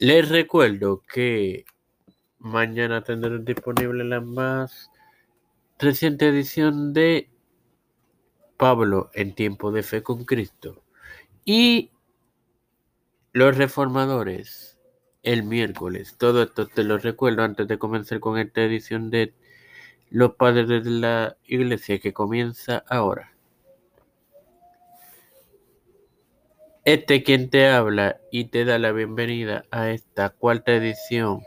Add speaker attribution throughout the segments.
Speaker 1: Les recuerdo que mañana tendré disponible la más reciente edición de Pablo en tiempo de fe con Cristo y los reformadores el miércoles. Todo esto te lo recuerdo antes de comenzar con esta edición de Los Padres de la Iglesia que comienza ahora. Este quien te habla y te da la bienvenida a esta cuarta edición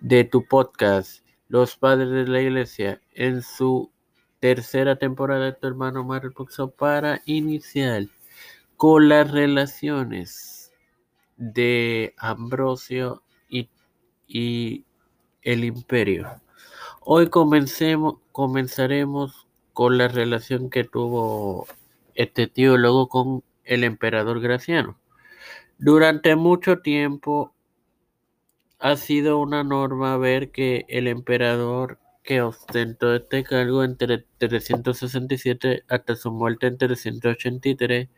Speaker 1: de tu podcast Los Padres de la Iglesia en su tercera temporada de tu hermano Mario Puxo para iniciar con las relaciones de Ambrosio y, y el imperio. Hoy comencemos, comenzaremos con la relación que tuvo este teólogo con el emperador Graciano. Durante mucho tiempo ha sido una norma ver que el emperador que ostentó este cargo entre 367 hasta su muerte en 383,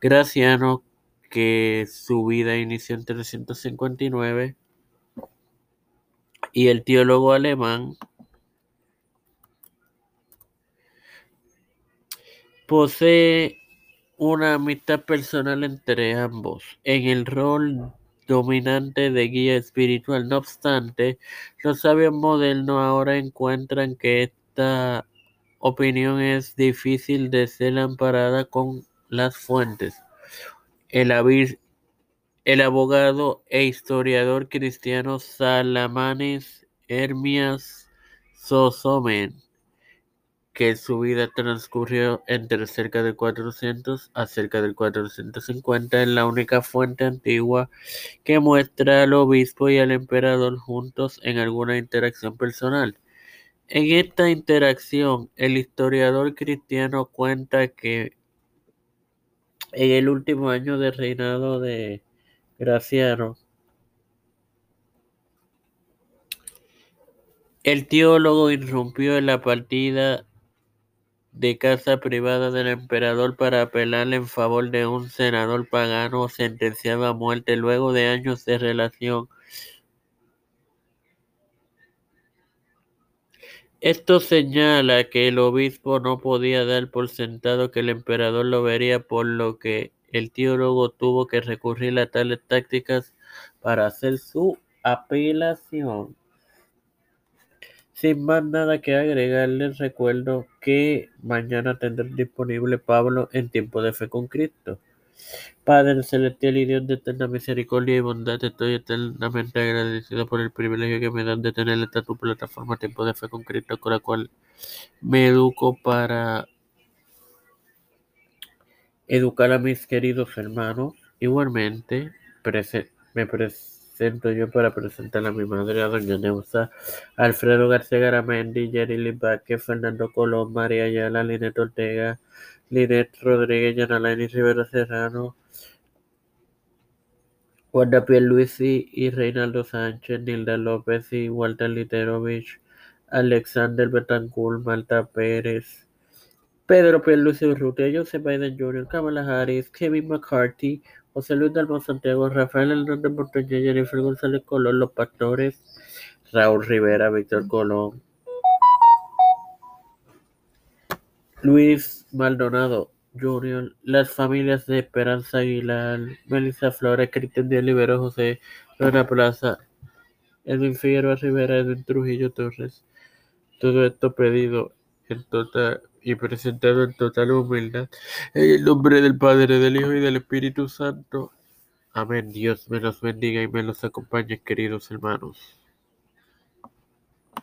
Speaker 1: Graciano, que su vida inició en 359, y el teólogo alemán posee una amistad personal entre ambos en el rol dominante de guía espiritual. No obstante, los sabios modernos ahora encuentran que esta opinión es difícil de ser amparada con las fuentes. El, el abogado e historiador cristiano Salamanes Hermias Sosomen que su vida transcurrió entre cerca de 400 a cerca del 450 es la única fuente antigua que muestra al obispo y al emperador juntos en alguna interacción personal. En esta interacción, el historiador cristiano cuenta que en el último año de reinado de Graciano, el teólogo irrumpió en la partida de casa privada del emperador para apelar en favor de un senador pagano sentenciado a muerte luego de años de relación. Esto señala que el obispo no podía dar por sentado que el emperador lo vería, por lo que el teólogo tuvo que recurrir a tales tácticas para hacer su apelación. Sin más nada que agregar, les recuerdo que mañana tendré disponible Pablo en tiempo de fe con Cristo. Padre celestial y Dios de eterna misericordia y bondad, estoy eternamente agradecido por el privilegio que me dan de tener esta tu plataforma Tiempo de Fe con Cristo, con la cual me educo para educar a mis queridos hermanos. Igualmente, me presento presento yo para presentar a mi madre, a doña Neusa, Alfredo García Garamendi, Jerry Libaque, Fernando Colón, María Ayala, Linet Ortega, Linet Rodríguez, Yanalaini Rivera Serrano, Wanda Luisi y Reinaldo Sánchez, Nilda López y Walter Literovich, Alexander Betancourt, Malta Pérez, Pedro Pierluisi Urrutia, Joseph Biden Jr., Kamala Harris, Kevin McCarthy, José Luis Dalmau Santiago, Rafael Hernández Montañez, Jennifer González Colón, Los Pastores, Raúl Rivera, Víctor Colón, Luis Maldonado Jr., las familias de Esperanza Aguilar, Melissa Flores, Cristian Díaz Libero, José Luna Plaza, Edwin Figueroa Rivera, Edwin Trujillo Torres. Todo esto pedido en total y presentado en total humildad, en el nombre del Padre, del Hijo y del Espíritu Santo. Amén. Dios me los bendiga y me los acompañe, queridos hermanos.